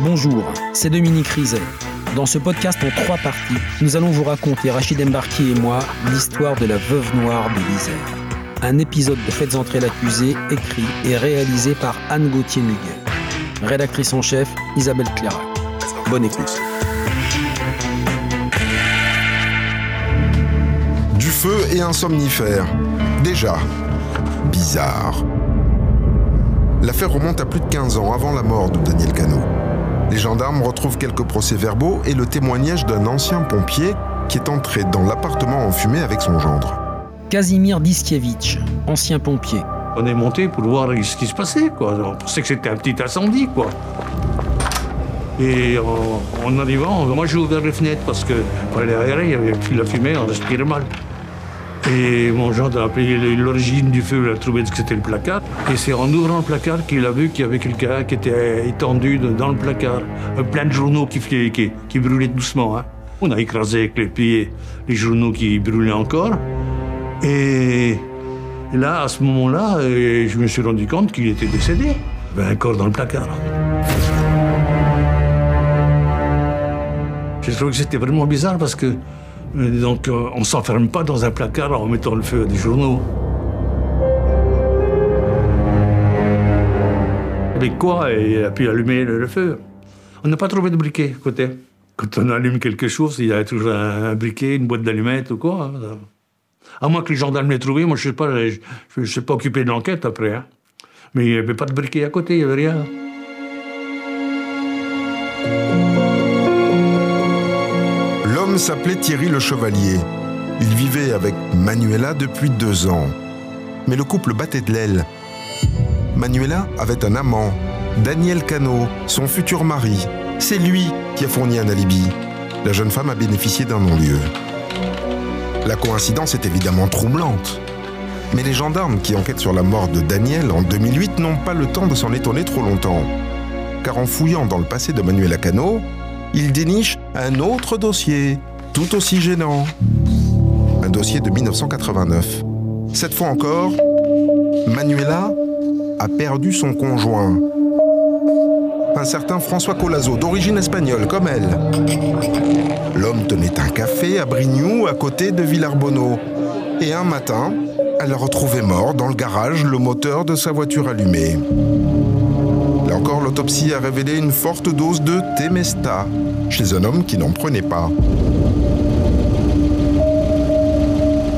Bonjour, c'est Dominique Rizet. Dans ce podcast en trois parties, nous allons vous raconter, Rachid Embarki et moi, l'histoire de la veuve noire de l'Isère. Un épisode de Faites entrer l'accusé, écrit et réalisé par Anne Gauthier-Muguet. Rédactrice en chef, Isabelle Cléra. Bonne écoute. Du feu et un somnifère. Déjà. Bizarre. L'affaire remonte à plus de 15 ans avant la mort de Daniel Cano. Les gendarmes retrouvent quelques procès-verbaux et le témoignage d'un ancien pompier qui est entré dans l'appartement en fumée avec son gendre. Casimir Diskiewicz, ancien pompier. On est monté pour voir ce qui se passait, quoi. On pensait que c'était un petit incendie, quoi. Et en, en arrivant, moi j'ai ouvert les fenêtres parce que aller aérer, il y avait plus la fumée, on respirait mal. Et mon gendre a appelé l'origine du feu, il a trouvé que c'était le placard. Et c'est en ouvrant le placard qu'il a vu qu'il y avait quelqu'un qui était étendu dans le placard. Plein de journaux qui, brûlaient doucement. Hein. On a écrasé avec les pieds les journaux qui brûlaient encore. Et là, à ce moment-là, je me suis rendu compte qu'il était décédé. Avait un corps dans le placard. J'ai trouvé que c'était vraiment bizarre parce que donc euh, on s'enferme pas dans un placard en mettant le feu à des journaux. Avec quoi Il a pu allumer le, feu? On n'a pas trouvé de briquet à côté. Quand on allume quelque chose, il y a toujours un, briquet, une boîte d'allumettes ou quoi. Hein. À moins que les gendarmes l'aient trouvé, moi je ne sais pas, je ne suis pas occupé de l'enquête après. Hein. Mais il n'y avait pas de briquet à côté, il n'y avait rien. L'homme s'appelait Thierry Le Chevalier. Il vivait avec Manuela depuis deux ans. Mais le couple battait de l'aile. Manuela avait un amant, Daniel Cano, son futur mari. C'est lui qui a fourni un alibi. La jeune femme a bénéficié d'un non-lieu. La coïncidence est évidemment troublante. Mais les gendarmes qui enquêtent sur la mort de Daniel en 2008 n'ont pas le temps de s'en étonner trop longtemps. Car en fouillant dans le passé de Manuela Cano, ils dénichent un autre dossier, tout aussi gênant. Un dossier de 1989. Cette fois encore, Manuela a perdu son conjoint. Un certain François Colazo, d'origine espagnole comme elle. L'homme tenait un café à Brignoux, à côté de Villarbonneau. Et un matin, elle a retrouvé mort dans le garage le moteur de sa voiture allumé. L'autopsie a révélé une forte dose de Temesta chez un homme qui n'en prenait pas.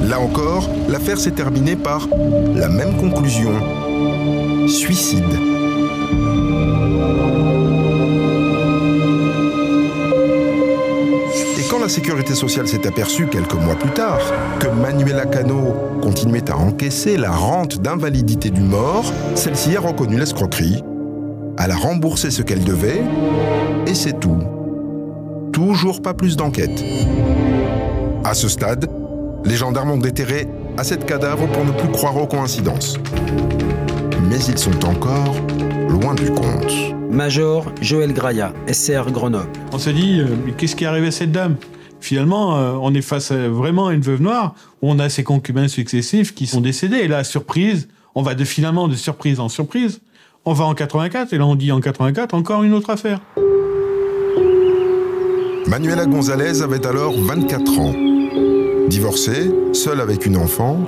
Là encore, l'affaire s'est terminée par la même conclusion. Suicide. Et quand la sécurité sociale s'est aperçue quelques mois plus tard que Manuela Cano continuait à encaisser la rente d'invalidité du mort, celle-ci a reconnu l'escroquerie. Elle a remboursé ce qu'elle devait, et c'est tout. Toujours pas plus d'enquête. À ce stade, les gendarmes ont déterré à cette cadavre pour ne plus croire aux coïncidences. Mais ils sont encore loin du compte. Major Joël Graya, SR Grenoble. On s'est dit, euh, qu'est-ce qui est arrivé à cette dame? Finalement, euh, on est face à vraiment une veuve noire où on a ses concubins successifs qui sont décédés. Et là, surprise, on va de finalement de surprise en surprise. On va en 84 et là on dit en 84 encore une autre affaire. Manuela Gonzalez avait alors 24 ans. Divorcée, seule avec une enfant,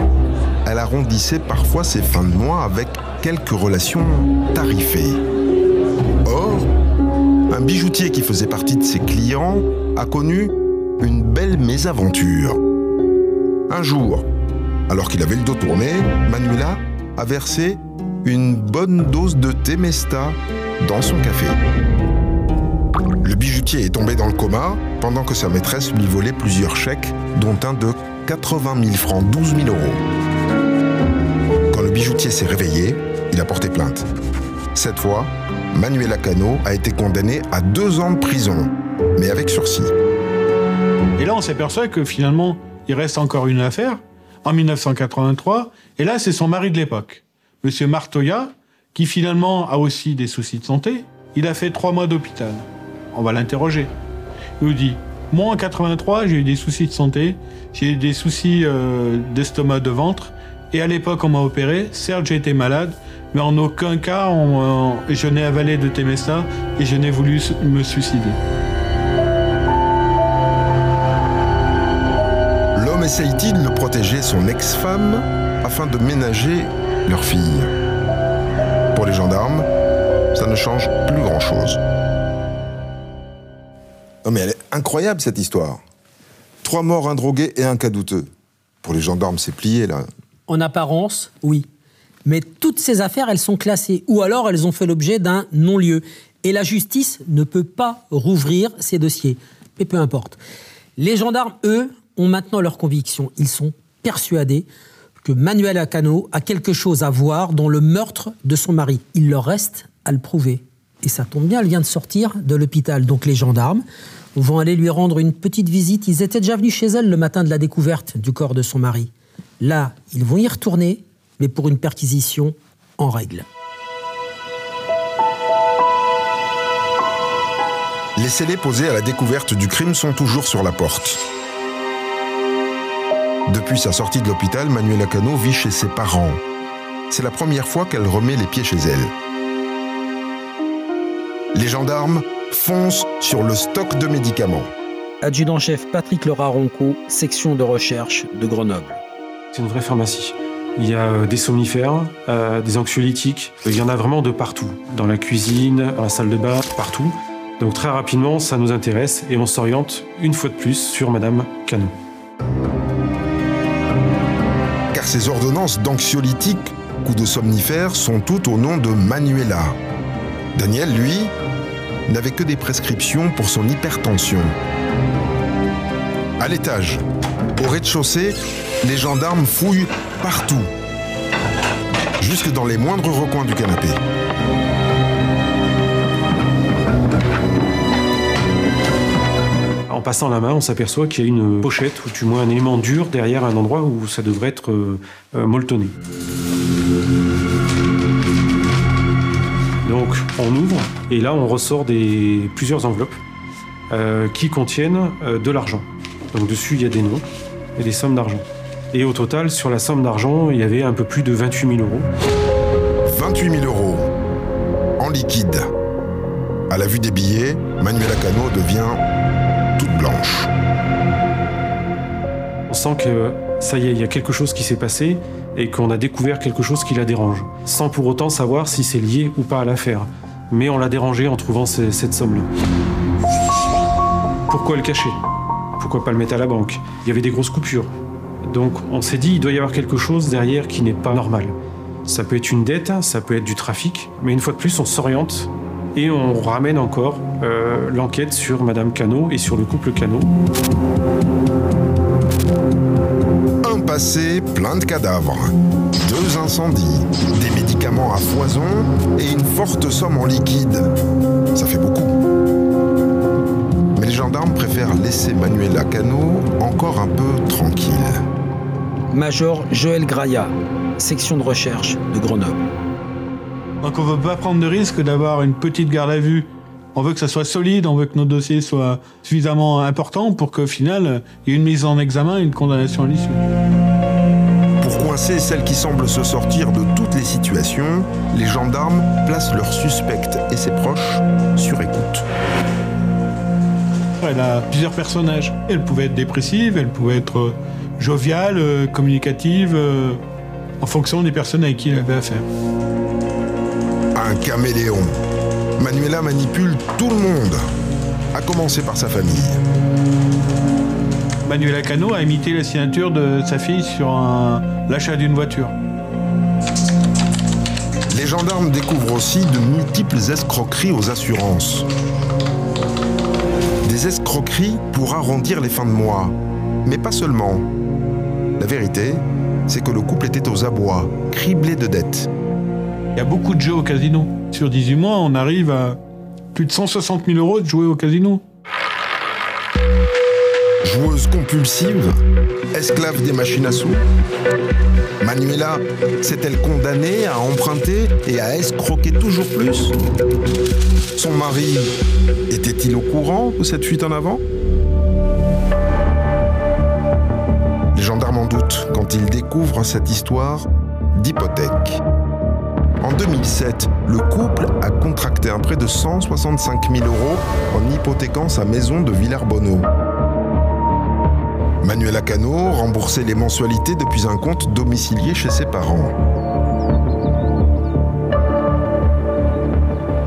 elle arrondissait parfois ses fins de mois avec quelques relations tarifées. Or, un bijoutier qui faisait partie de ses clients a connu une belle mésaventure. Un jour, alors qu'il avait le dos tourné, Manuela a versé une bonne dose de Temesta dans son café. Le bijoutier est tombé dans le coma pendant que sa maîtresse lui volait plusieurs chèques, dont un de 80 000 francs, 12 000 euros. Quand le bijoutier s'est réveillé, il a porté plainte. Cette fois, Manuela Cano a été condamné à deux ans de prison, mais avec sursis. Et là, on s'aperçoit que finalement, il reste encore une affaire, en 1983, et là, c'est son mari de l'époque, Monsieur Martoya, qui finalement a aussi des soucis de santé. Il a fait trois mois d'hôpital. On va l'interroger. Il nous dit Moi, en 83, j'ai eu des soucis de santé, j'ai eu des soucis euh, d'estomac, de ventre, et à l'époque, on m'a opéré. Certes, j'ai été malade, mais en aucun cas euh, je n'ai avalé de Temesta et je n'ai voulu me suicider. L'homme essaye-t-il de protéger son ex-femme afin de ménager leur fille Pour les gendarmes, ça ne change plus grand-chose. Non mais elle est incroyable cette histoire. Trois morts, un drogué et un cas douteux. Pour les gendarmes, c'est plié là. En apparence, oui. Mais toutes ces affaires, elles sont classées, ou alors elles ont fait l'objet d'un non-lieu. Et la justice ne peut pas rouvrir ces dossiers. Mais peu importe. Les gendarmes, eux, ont maintenant leur conviction. Ils sont persuadés que Manuel Acano a quelque chose à voir dans le meurtre de son mari. Il leur reste à le prouver. Et ça tombe bien, elle vient de sortir de l'hôpital. Donc les gendarmes vont aller lui rendre une petite visite. Ils étaient déjà venus chez elle le matin de la découverte du corps de son mari. Là, ils vont y retourner mais pour une perquisition en règle. Les scellés posés à la découverte du crime sont toujours sur la porte. Depuis sa sortie de l'hôpital, Manuela Cano vit chez ses parents. C'est la première fois qu'elle remet les pieds chez elle. Les gendarmes foncent sur le stock de médicaments. Adjudant-chef Patrick Laura Ronco, section de recherche de Grenoble. C'est une vraie pharmacie. Il y a euh, des somnifères, euh, des anxiolytiques. Il y en a vraiment de partout. Dans la cuisine, dans la salle de bain, partout. Donc très rapidement, ça nous intéresse et on s'oriente une fois de plus sur Madame Canon. Ces ordonnances d'anxiolytiques ou de somnifères sont toutes au nom de Manuela. Daniel, lui, n'avait que des prescriptions pour son hypertension. À l'étage, au rez-de-chaussée, les gendarmes fouillent partout, jusque dans les moindres recoins du canapé. En passant la main, on s'aperçoit qu'il y a une pochette ou du moins un élément dur derrière un endroit où ça devrait être euh, euh, molletonné. Donc on ouvre et là on ressort des, plusieurs enveloppes euh, qui contiennent de l'argent. Donc dessus il y a des noms et des sommes d'argent. Et au total, sur la somme d'argent, il y avait un peu plus de 28 000 euros. 28 000 euros en liquide. À la vue des billets, Manuela Cano devient On sent que ça y est, il y a quelque chose qui s'est passé et qu'on a découvert quelque chose qui la dérange, sans pour autant savoir si c'est lié ou pas à l'affaire. Mais on l'a dérangé en trouvant cette somme-là. Pourquoi le cacher? Pourquoi pas le mettre à la banque? Il y avait des grosses coupures. Donc on s'est dit, il doit y avoir quelque chose derrière qui n'est pas normal. Ça peut être une dette, ça peut être du trafic, mais une fois de plus, on s'oriente et on ramène encore euh, l'enquête sur Madame Cano et sur le couple Cano. Un passé plein de cadavres, deux incendies, des médicaments à foison et une forte somme en liquide. Ça fait beaucoup. Mais les gendarmes préfèrent laisser Manuela Cano encore un peu tranquille. Major Joël Graya, section de recherche de Grenoble. Donc on ne veut pas prendre de risque d'avoir une petite garde à vue. On veut que ça soit solide, on veut que nos dossiers soient suffisamment importants pour qu'au final, il y ait une mise en examen et une condamnation à l'issue. Pour coincer celle qui semble se sortir de toutes les situations, les gendarmes placent leur suspecte et ses proches sur écoute. Elle a plusieurs personnages. Elle pouvait être dépressive, elle pouvait être joviale, euh, communicative, euh, en fonction des personnes avec qui il avait affaire. Un caméléon. Manuela manipule tout le monde, à commencer par sa famille. Manuela Cano a imité la signature de sa fille sur l'achat d'une voiture. Les gendarmes découvrent aussi de multiples escroqueries aux assurances. Des escroqueries pour arrondir les fins de mois, mais pas seulement. La vérité, c'est que le couple était aux abois, criblé de dettes. Il y a beaucoup de jeux au casino. Sur 18 mois, on arrive à plus de 160 000 euros de jouer au casino. Joueuse compulsive, esclave des machines à sous. Manuela s'est-elle condamnée à emprunter et à escroquer toujours plus? Son mari était-il au courant de cette fuite en avant? Les gendarmes en doutent quand ils découvrent cette histoire d'hypothèque. En 2007, le couple a contracté un prêt de 165 000 euros en hypothéquant sa maison de Villers-Bonneau. Manuela Cano remboursait les mensualités depuis un compte domicilié chez ses parents.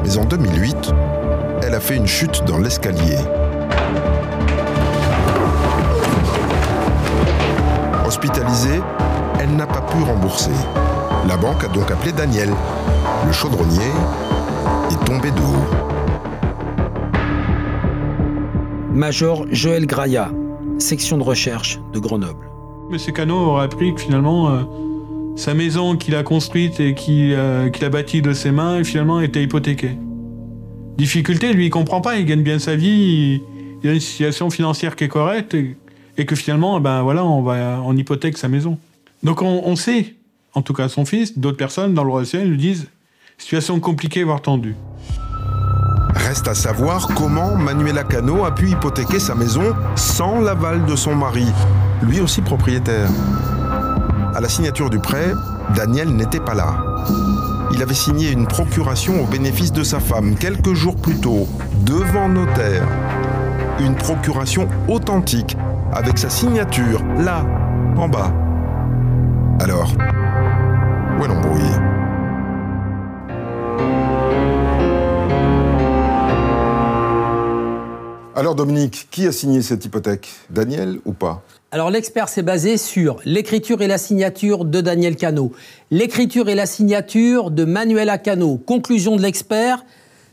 Mais en 2008, elle a fait une chute dans l'escalier. Hospitalisée, elle n'a pas pu rembourser. La banque a donc appelé Daniel. Le chaudronnier est tombé de haut. Major Joël Graya, section de recherche de Grenoble. Monsieur Cano aurait appris que finalement, euh, sa maison qu'il a construite et qui, euh, qu'il a bâtie de ses mains, finalement, était hypothéquée. Difficulté, lui, il comprend pas, il gagne bien sa vie, il, il a une situation financière qui est correcte, et, et que finalement, ben voilà, on, va, on hypothèque sa maison. Donc on, on sait, en tout cas son fils, d'autres personnes dans le relationnel lui disent situation compliquée, voire tendue. Reste à savoir comment Manuela Cano a pu hypothéquer sa maison sans l'aval de son mari, lui aussi propriétaire. À la signature du prêt, Daniel n'était pas là. Il avait signé une procuration au bénéfice de sa femme quelques jours plus tôt, devant notaire. Une procuration authentique, avec sa signature, là, en bas. Alors, Alors Dominique, qui a signé cette hypothèque? Daniel ou pas? Alors l'expert s'est basé sur l'écriture et la signature de Daniel Cano, l'écriture et la signature de Manuela Cano. Conclusion de l'expert,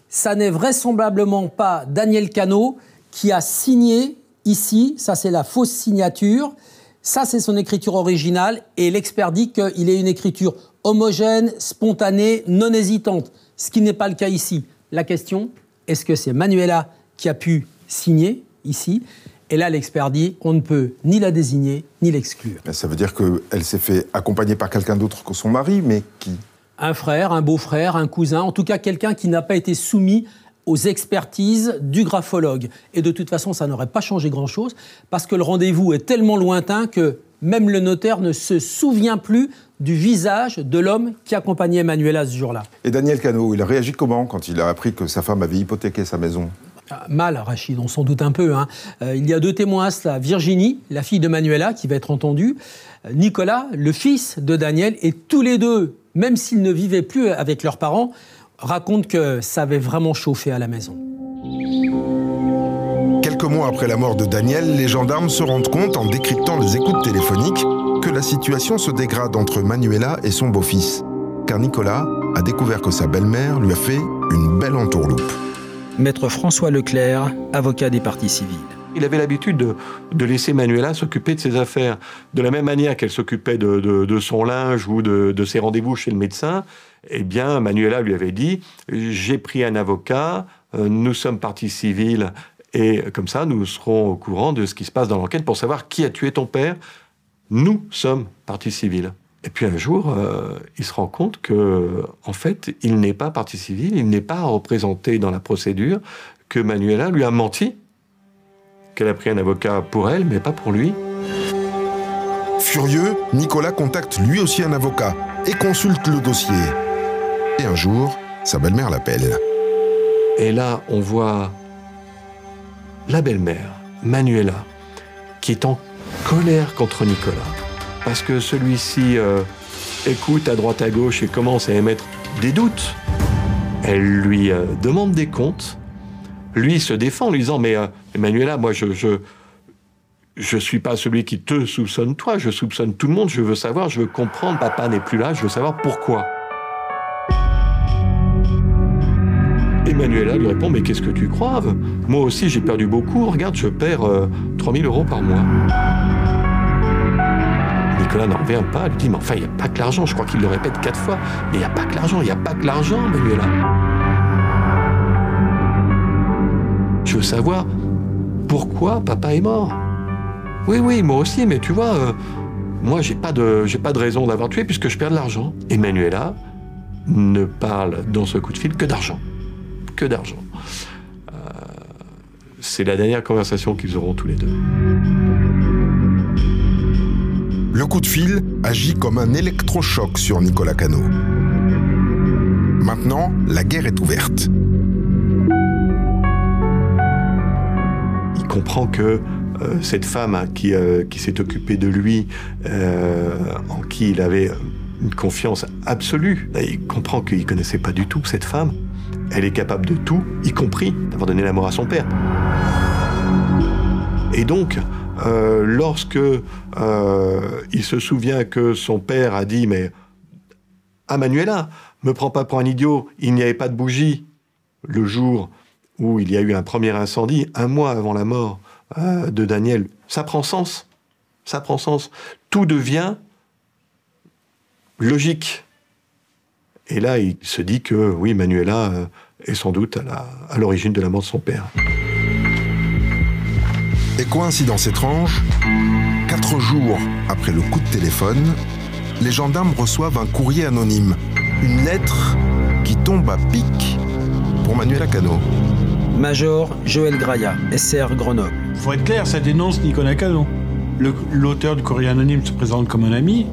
ça n'est vraisemblablement pas Daniel Cano qui a signé ici, ça c'est la fausse signature, ça c'est son écriture originale et l'expert dit qu'il est une écriture homogène, spontanée, non hésitante, ce qui n'est pas le cas ici. La question, est-ce que c'est Manuela qui a pu signer ici? Et là, l'expert dit on ne peut ni la désigner ni l'exclure. Ça veut dire qu'elle s'est fait accompagner par quelqu'un d'autre que son mari, mais qui Un frère, un beau-frère, un cousin, en tout cas quelqu'un qui n'a pas été soumis aux expertises du graphologue. Et de toute façon, ça n'aurait pas changé grand-chose, parce que le rendez-vous est tellement lointain que même le notaire ne se souvient plus du visage de l'homme qui accompagnait Manuela ce jour-là. Et Daniel Cano, il a réagi comment quand il a appris que sa femme avait hypothéqué sa maison? Ah, Mal, Rachid, on s'en doute un peu. hein. Euh, il y a deux témoins à cela. Virginie, la fille de Manuela, qui va être entendue. Euh, Nicolas, le fils de Daniel. Et tous les deux, même s'ils ne vivaient plus avec leurs parents, racontent que ça avait vraiment chauffé à la maison. Quelques mois après la mort de Daniel, les gendarmes se rendent compte, en décryptant les écoutes téléphoniques, que la situation se dégrade entre Manuela et son beau-fils. Car Nicolas a découvert que sa belle-mère lui a fait une belle entourloupe. Maître François Leclerc, avocat des parties civiles. Il avait l'habitude de, de laisser Manuela s'occuper de ses affaires. De la même manière qu'elle s'occupait de, de- de son linge ou de, de ses rendez-vous chez le médecin, eh bien, Manuela lui avait dit J'ai pris un avocat, euh, nous sommes partie civile, et comme ça, nous serons au courant de ce qui se passe dans l'enquête pour savoir qui a tué ton père. Nous sommes partie civile. Et puis un jour, euh, il se rend compte que, en fait, il n'est pas partie civile, il n'est pas représenté dans la procédure, que Manuela lui a menti qu'elle a pris un avocat pour elle, mais pas pour lui. Furieux, Nicolas contacte lui aussi un avocat et consulte le dossier. Et un jour, sa belle-mère l'appelle. Et là, on voit la belle-mère, Manuela, qui est en colère contre Nicolas. Parce que celui-ci euh, écoute à droite à gauche et commence à émettre des doutes. Elle lui euh, demande des comptes. Lui se défend en lui disant Mais euh, Manuela, moi, je, je, je suis pas celui qui te soupçonne toi, je soupçonne tout le monde, je veux savoir, je veux comprendre, papa n'est plus là, je veux savoir pourquoi. Emmanuela lui répond Mais qu'est-ce que tu crois Moi aussi j'ai perdu beaucoup, regarde, je perds euh, 3000 euros par mois. Nicolas n'en revient pas, lui dit Mais enfin, il n'y a pas que l'argent, je crois qu'il le répète quatre fois. Mais il n'y a pas que l'argent, il n'y a pas que l'argent, Manuela. Je veux savoir pourquoi papa est mort. Oui, oui, moi aussi, mais tu vois, euh, moi j'ai pas de, j'ai pas de raison d'avoir tué puisque je perds de l'argent. Emmanuela ne parle dans ce coup de fil que d'argent, que d'argent. Euh, c'est la dernière conversation qu'ils auront tous les deux. Le coup de fil agit comme un électrochoc sur Nicolas Cano. Maintenant, la guerre est ouverte. Il comprend que euh, cette femme qui, euh, qui s'est occupée de lui, euh, en qui il avait une confiance absolue, il comprend qu'il ne connaissait pas du tout cette femme. Elle est capable de tout, y compris d'avoir donné la mort à son père. Et donc, lorsque il se souvient que son père a dit, mais à Manuela, me prends pas pour un idiot, il n'y avait pas de bougie le jour où il y a eu un premier incendie, un mois avant la mort euh, de Daniel. Ça prend sens. Ça prend sens. Tout devient logique. Et là, il se dit que oui, Manuela euh, est sans doute à l'origine de la mort de son père. Et coïncidence étrange, quatre jours après le coup de téléphone, les gendarmes reçoivent un courrier anonyme, une lettre qui tombe à pic pour Manuela Cano. Major Joël Graya, SR Grenoble. Faut être clair, ça dénonce Nicolas Cano. L'auteur du courrier anonyme se présente comme un ami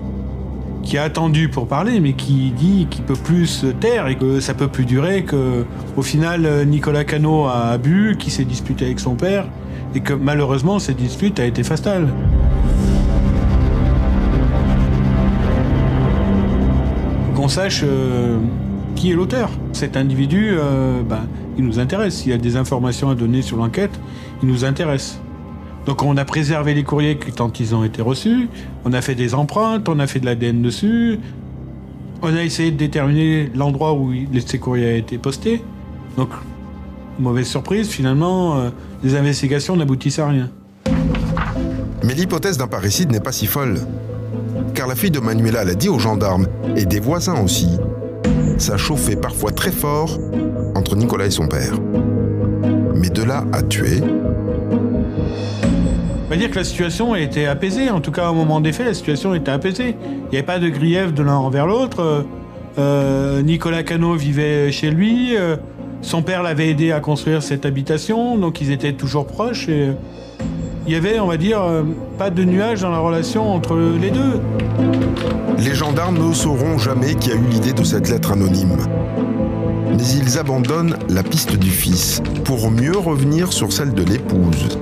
qui a attendu pour parler, mais qui dit qu'il peut plus se taire et que ça peut plus durer, que au final Nicolas Cano a bu, qu'il s'est disputé avec son père, et que malheureusement cette dispute a été fatale. Qu'on sache euh, qui est l'auteur. Cet individu, euh, ben, il nous intéresse. S'il y a des informations à donner sur l'enquête, il nous intéresse. Donc on a préservé les courriers quand ils ont été reçus, on a fait des empreintes, on a fait de l'ADN dessus, on a essayé de déterminer l'endroit où ces courriers a été postés. Donc, mauvaise surprise, finalement, euh, les investigations n'aboutissent à rien. Mais l'hypothèse d'un parricide n'est pas si folle. Car la fille de Manuela l'a dit aux gendarmes, et des voisins aussi, ça chauffait parfois très fort entre Nicolas et son père. Mais de là à tuer. Dire que la situation été apaisée. En tout cas, au moment des faits, la situation était apaisée. Il n'y avait pas de grief de l'un envers l'autre. Euh, Nicolas Cano vivait chez lui. Euh, son père l'avait aidé à construire cette habitation, donc ils étaient toujours proches. Et il y avait, on va dire, euh, pas de nuages dans la relation entre les deux. Les gendarmes ne sauront jamais qui a eu l'idée de cette lettre anonyme. Mais ils abandonnent la piste du fils pour mieux revenir sur celle de l'épouse,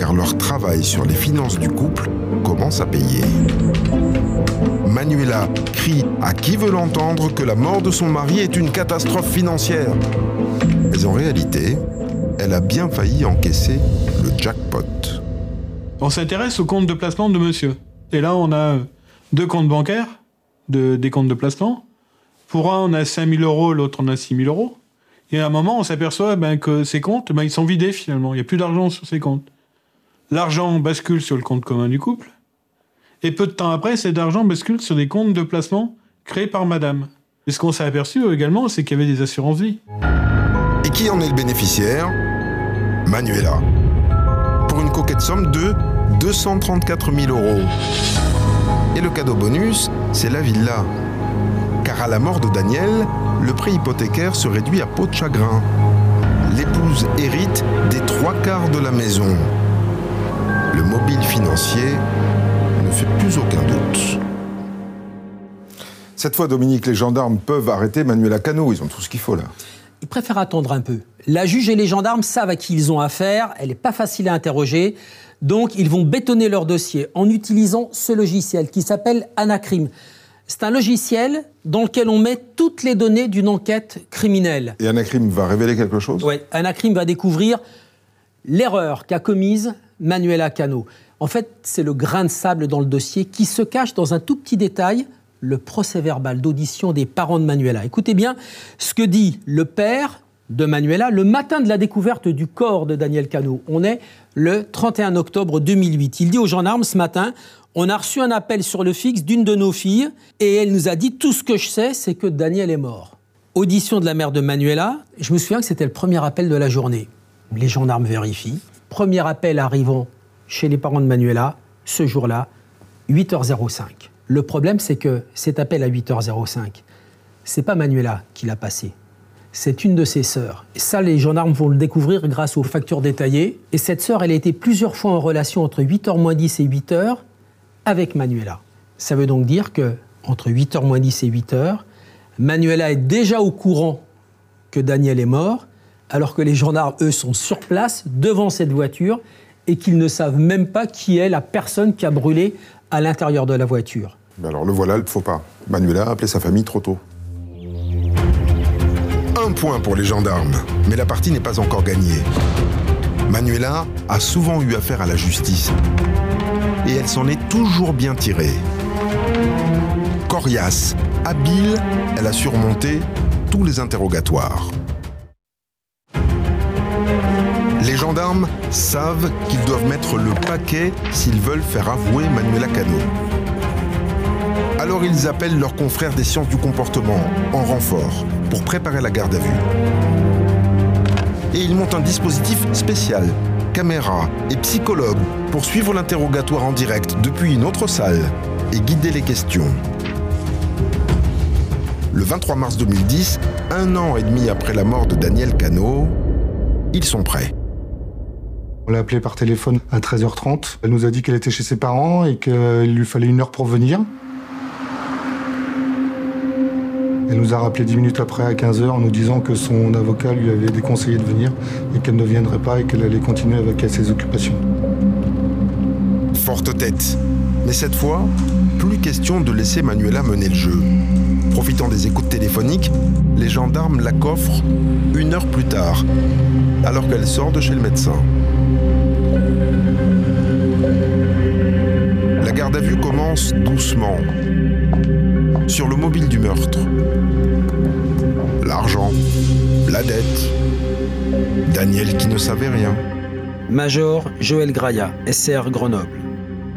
car leur travail sur les finances du couple commence à payer. Manuela crie à qui veut l'entendre que la mort de son mari est une catastrophe financière. Mais en réalité, elle a bien failli encaisser le jackpot. On s'intéresse au compte de placement de monsieur. Et là, on a deux comptes bancaires, de, des comptes de placement. Pour un, on a 5000 euros, l'autre, on a 6000 euros. Et à un moment, on s'aperçoit ben, que ces comptes, ben, ils sont vidés finalement. Il n'y a plus d'argent sur ces comptes. L'argent bascule sur le compte commun du couple. Et peu de temps après, cet argent bascule sur des comptes de placement créés par madame. Et ce qu'on s'est aperçu également, c'est qu'il y avait des assurances vie. Et qui en est le bénéficiaire? Manuela. Pour une coquette somme de 234 000 euros. Et le cadeau bonus, c'est la villa. Car à la mort de Daniel, le prêt hypothécaire se réduit à peau de chagrin. L'épouse hérite des trois quarts de la maison. Le mobile financier ne fait plus aucun doute. Cette fois, Dominique, les gendarmes peuvent arrêter Manuela Cano. Ils ont tout ce qu'il faut là. Ils préfèrent attendre un peu. La juge et les gendarmes savent à qui ils ont affaire. Elle n'est pas facile à interroger. Donc, ils vont bétonner leur dossier en utilisant ce logiciel qui s'appelle Anacrim. C'est un logiciel dans lequel on met toutes les données d'une enquête criminelle. Et Anacrim va révéler quelque chose? Oui, Anacrim va découvrir l'erreur qu'a commise Manuela Cano. En fait, c'est le grain de sable dans le dossier qui se cache dans un tout petit détail, le procès verbal d'audition des parents de Manuela. Écoutez bien ce que dit le père de Manuela le matin de la découverte du corps de Daniel Cano. On est le 31 octobre 2008. Il dit aux gendarmes ce matin On a reçu un appel sur le fixe d'une de nos filles et elle nous a dit Tout ce que je sais, c'est que Daniel est mort. Audition de la mère de Manuela. Je me souviens que c'était le premier appel de la journée. Les gendarmes vérifient. Premier appel arrivant chez les parents de Manuela, ce jour-là, 8h05. Le problème, c'est que cet appel à 8h05, c'est pas Manuela qui l'a passé c'est une de ses sœurs. Et ça, les gendarmes vont le découvrir grâce aux factures détaillées. Et cette sœur, elle a été plusieurs fois en relation entre 8h moins 10 et 8h avec Manuela. Ça veut donc dire que entre 8h moins 10 et 8h, Manuela est déjà au courant que Daniel est mort, alors que les gendarmes, eux, sont sur place, devant cette voiture, et qu'ils ne savent même pas qui est la personne qui a brûlé à l'intérieur de la voiture. Ben alors le voilà, le faux pas. Manuela a appelé sa famille trop tôt. Un point pour les gendarmes, mais la partie n'est pas encore gagnée. Manuela a souvent eu affaire à la justice et elle s'en est toujours bien tirée. Coriace, habile, elle a surmonté tous les interrogatoires. Gendarmes savent qu'ils doivent mettre le paquet s'ils veulent faire avouer Manuela Cano. Alors ils appellent leurs confrères des sciences du comportement en renfort pour préparer la garde à vue. Et ils montent un dispositif spécial, caméra et psychologue, pour suivre l'interrogatoire en direct depuis une autre salle et guider les questions. Le 23 mars 2010, un an et demi après la mort de Daniel Cano, ils sont prêts. On l'a appelée par téléphone à 13h30. Elle nous a dit qu'elle était chez ses parents et qu'il lui fallait une heure pour venir. Elle nous a rappelé 10 minutes après à 15h en nous disant que son avocat lui avait déconseillé de venir et qu'elle ne viendrait pas et qu'elle allait continuer avec ses occupations. Forte tête. Mais cette fois, plus question de laisser Manuela mener le jeu. Profitant des écoutes téléphoniques, les gendarmes la coffrent une heure plus tard, alors qu'elle sort de chez le médecin. Garde à vue commence doucement, sur le mobile du meurtre. L'argent, la dette, Daniel qui ne savait rien. Major Joël Graya, SR Grenoble.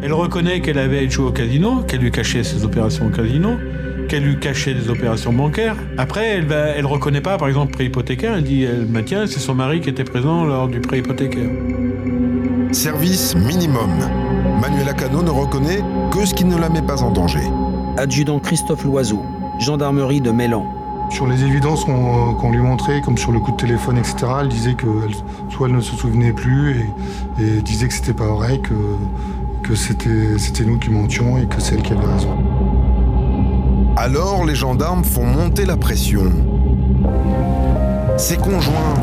Elle reconnaît qu'elle avait joué au casino, qu'elle lui cachait ses opérations au casino, qu'elle lui cachait des opérations bancaires. Après, elle va, elle reconnaît pas, par exemple, prêt hypothécaire. Elle dit, elle maintient, c'est son mari qui était présent lors du prêt hypothécaire. Service minimum. Manuela Cano ne reconnaît que ce qui ne la met pas en danger. Adjudant Christophe Loiseau, gendarmerie de Mélan. Sur les évidences qu'on qu'on lui montrait, comme sur le coup de téléphone, etc., elle disait que elle- soit elle ne se souvenait plus et, et disait que c'était pas vrai, que, que c'était c'était nous qui mentions et que c'est elle qui avait raison. Alors les gendarmes font monter la pression. Ses conjoints,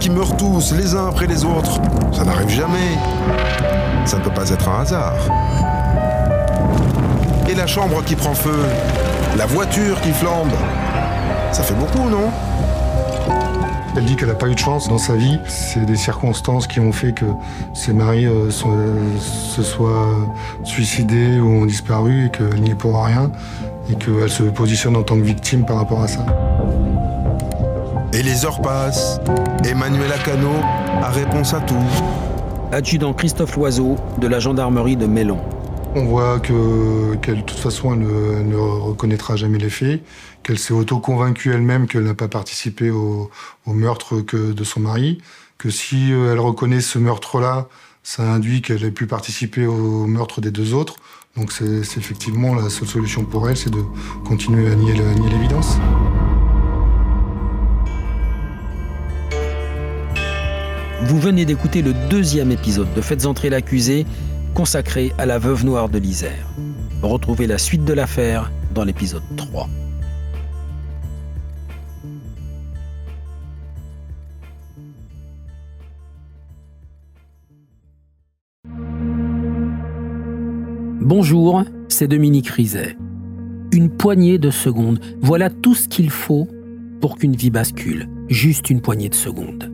qui meurent tous les uns après les autres, ça n'arrive jamais. Ça ne peut pas être un hasard. Et la chambre qui prend feu, la voiture qui flambe, ça fait beaucoup, non? Elle dit qu'elle n'a pas eu de chance dans sa vie. C'est des circonstances qui ont fait que ses maris euh, se soient suicidés ou ont disparu et qu'elle n'y est pour rien et qu'elle se positionne en tant que victime par rapport à ça. Et les heures passent, et Manuela Cano a réponse à tout. Adjudant Christophe Loiseau de la gendarmerie de Mélan. On voit que qu'elle, de toute façon, elle ne, ne reconnaîtra jamais les faits, qu'elle s'est auto-convaincue elle-même qu'elle n'a pas participé au, au meurtre que de son mari, que si euh, elle reconnaît ce meurtre-là, ça induit qu'elle ait pu participer au meurtre des deux autres. Donc c'est c'est effectivement la seule solution pour elle, c'est de continuer à nier le- nier l'évidence. Vous venez d'écouter le deuxième épisode de Faites entrer l'accusé, consacré à la veuve noire de l'Isère. Retrouvez la suite de l'affaire dans l'épisode 3. Bonjour, c'est Dominique Rizet. Une poignée de secondes, voilà tout ce qu'il faut pour qu'une vie bascule. Juste une poignée de secondes